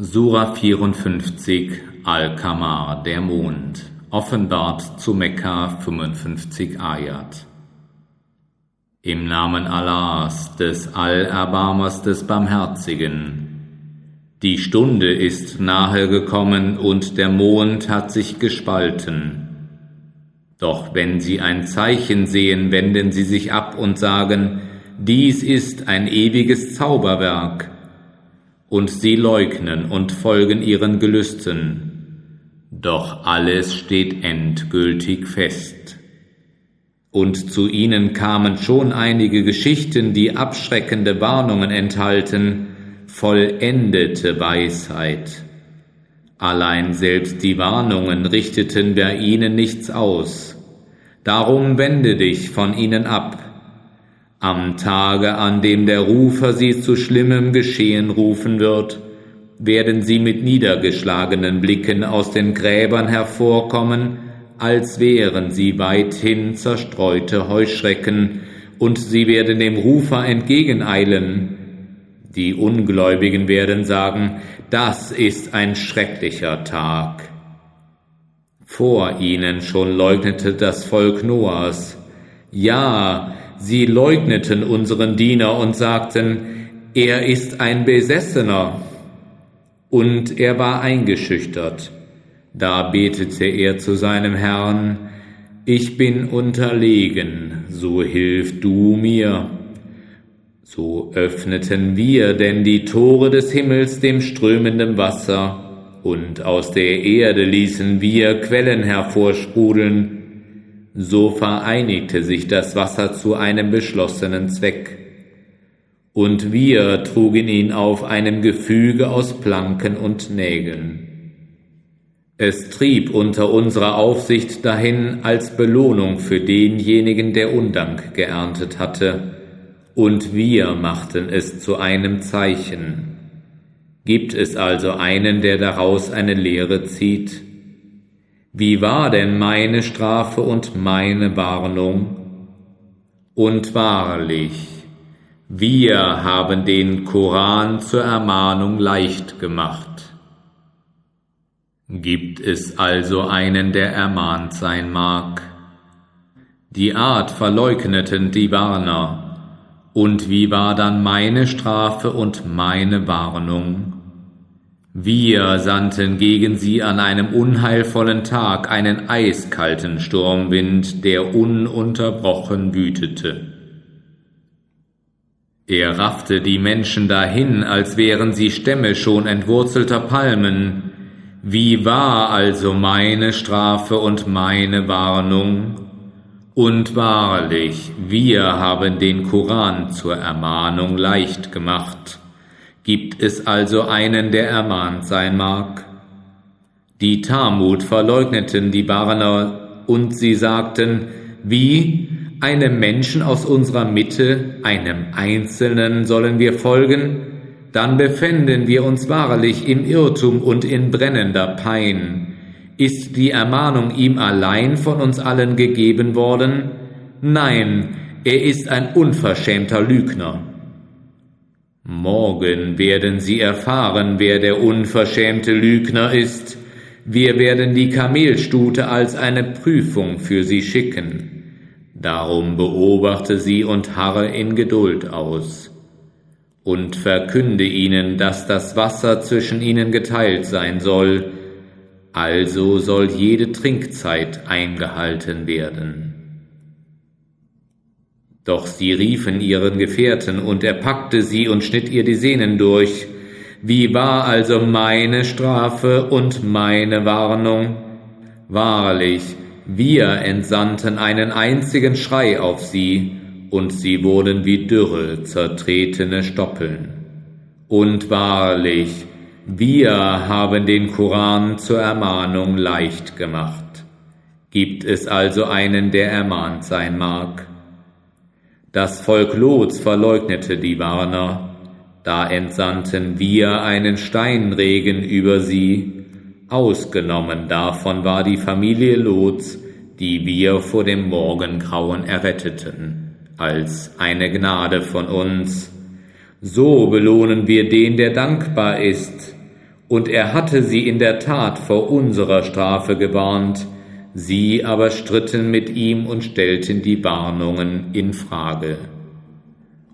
Sura 54 Al-Qamar, der Mond, offenbart zu Mekka 55 Ayat. Im Namen Allahs, des Allerbarmers, des Barmherzigen. Die Stunde ist nahe gekommen und der Mond hat sich gespalten. Doch wenn sie ein Zeichen sehen, wenden sie sich ab und sagen, dies ist ein ewiges Zauberwerk und sie leugnen und folgen ihren Gelüsten. Doch alles steht endgültig fest. Und zu ihnen kamen schon einige Geschichten, die abschreckende Warnungen enthalten, vollendete Weisheit. Allein selbst die Warnungen richteten bei ihnen nichts aus. Darum wende dich von ihnen ab am Tage, an dem der Rufer sie zu schlimmem Geschehen rufen wird, werden sie mit niedergeschlagenen Blicken aus den Gräbern hervorkommen, als wären sie weithin zerstreute Heuschrecken, und sie werden dem Rufer entgegeneilen. Die Ungläubigen werden sagen, das ist ein schrecklicher Tag. Vor ihnen schon leugnete das Volk Noahs. Ja, Sie leugneten unseren Diener und sagten, er ist ein Besessener. Und er war eingeschüchtert. Da betete er zu seinem Herrn, ich bin unterlegen, so hilf du mir. So öffneten wir denn die Tore des Himmels dem strömenden Wasser, und aus der Erde ließen wir Quellen hervorsprudeln, so vereinigte sich das Wasser zu einem beschlossenen Zweck. Und wir trugen ihn auf einem Gefüge aus Planken und Nägeln. Es trieb unter unserer Aufsicht dahin als Belohnung für denjenigen, der Undank geerntet hatte, und wir machten es zu einem Zeichen. Gibt es also einen, der daraus eine Lehre zieht? Wie war denn meine Strafe und meine Warnung? Und wahrlich, wir haben den Koran zur Ermahnung leicht gemacht. Gibt es also einen, der ermahnt sein mag? Die Art verleugneten die Warner. Und wie war dann meine Strafe und meine Warnung? Wir sandten gegen sie an einem unheilvollen Tag einen eiskalten Sturmwind, der ununterbrochen wütete. Er raffte die Menschen dahin, als wären sie Stämme schon entwurzelter Palmen. Wie war also meine Strafe und meine Warnung? Und wahrlich, wir haben den Koran zur Ermahnung leicht gemacht. Gibt es also einen, der ermahnt sein mag? Die Talmud verleugneten die Barner und sie sagten, wie einem Menschen aus unserer Mitte, einem Einzelnen sollen wir folgen? Dann befänden wir uns wahrlich im Irrtum und in brennender Pein. Ist die Ermahnung ihm allein von uns allen gegeben worden? Nein, er ist ein unverschämter Lügner. Morgen werden Sie erfahren, wer der unverschämte Lügner ist. Wir werden die Kamelstute als eine Prüfung für Sie schicken. Darum beobachte sie und harre in Geduld aus. Und verkünde ihnen, dass das Wasser zwischen ihnen geteilt sein soll, also soll jede Trinkzeit eingehalten werden. Doch sie riefen ihren Gefährten, und er packte sie und schnitt ihr die Sehnen durch. Wie war also meine Strafe und meine Warnung? Wahrlich, wir entsandten einen einzigen Schrei auf sie, und sie wurden wie dürre, zertretene Stoppeln. Und wahrlich, wir haben den Koran zur Ermahnung leicht gemacht. Gibt es also einen, der ermahnt sein mag? Das Volk Lots verleugnete die Warner, da entsandten wir einen Steinregen über sie, ausgenommen davon war die Familie Lots, die wir vor dem Morgengrauen erretteten, als eine Gnade von uns. So belohnen wir den, der dankbar ist, und er hatte sie in der Tat vor unserer Strafe gewarnt, sie aber stritten mit ihm und stellten die Warnungen in Frage.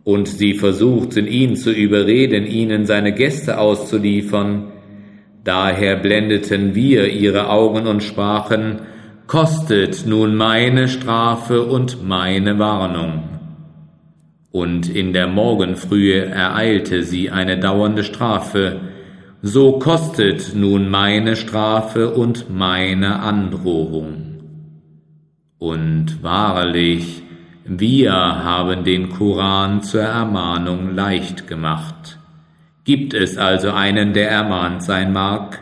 Und sie versuchten ihn zu überreden, ihnen seine Gäste auszuliefern, daher blendeten wir ihre Augen und sprachen, Kostet nun meine Strafe und meine Warnung. Und in der Morgenfrühe ereilte sie eine dauernde Strafe, so kostet nun meine Strafe und meine Androhung. Und wahrlich, wir haben den Koran zur Ermahnung leicht gemacht. Gibt es also einen, der ermahnt sein mag?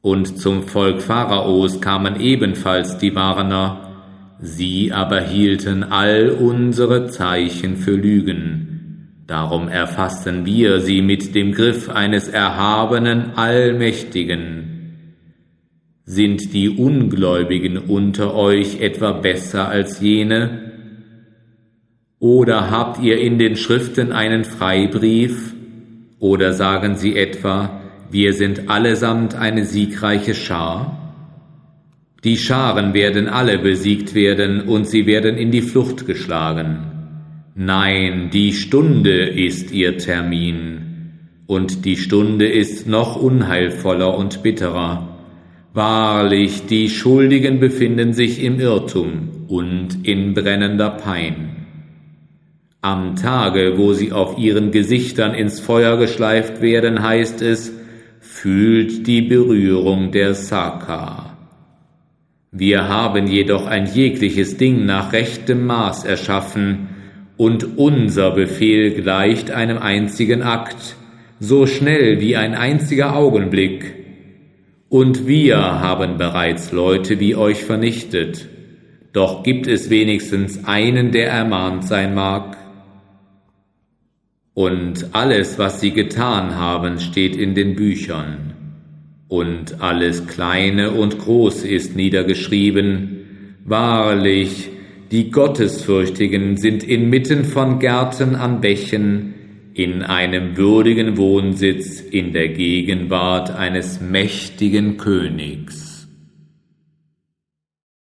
Und zum Volk Pharaos kamen ebenfalls die Warner, sie aber hielten all unsere Zeichen für Lügen Darum erfassen wir sie mit dem Griff eines erhabenen Allmächtigen. Sind die Ungläubigen unter euch etwa besser als jene? Oder habt ihr in den Schriften einen Freibrief? Oder sagen sie etwa, wir sind allesamt eine siegreiche Schar? Die Scharen werden alle besiegt werden und sie werden in die Flucht geschlagen. Nein, die Stunde ist ihr Termin, und die Stunde ist noch unheilvoller und bitterer. Wahrlich, die Schuldigen befinden sich im Irrtum und in brennender Pein. Am Tage, wo sie auf ihren Gesichtern ins Feuer geschleift werden, heißt es, fühlt die Berührung der Saka. Wir haben jedoch ein jegliches Ding nach rechtem Maß erschaffen, und unser Befehl gleicht einem einzigen Akt, so schnell wie ein einziger Augenblick. Und wir haben bereits Leute wie euch vernichtet, doch gibt es wenigstens einen, der ermahnt sein mag. Und alles, was sie getan haben, steht in den Büchern. Und alles Kleine und Große ist niedergeschrieben. Wahrlich, die Gottesfürchtigen sind inmitten von Gärten an Bächen in einem würdigen Wohnsitz in der Gegenwart eines mächtigen Königs.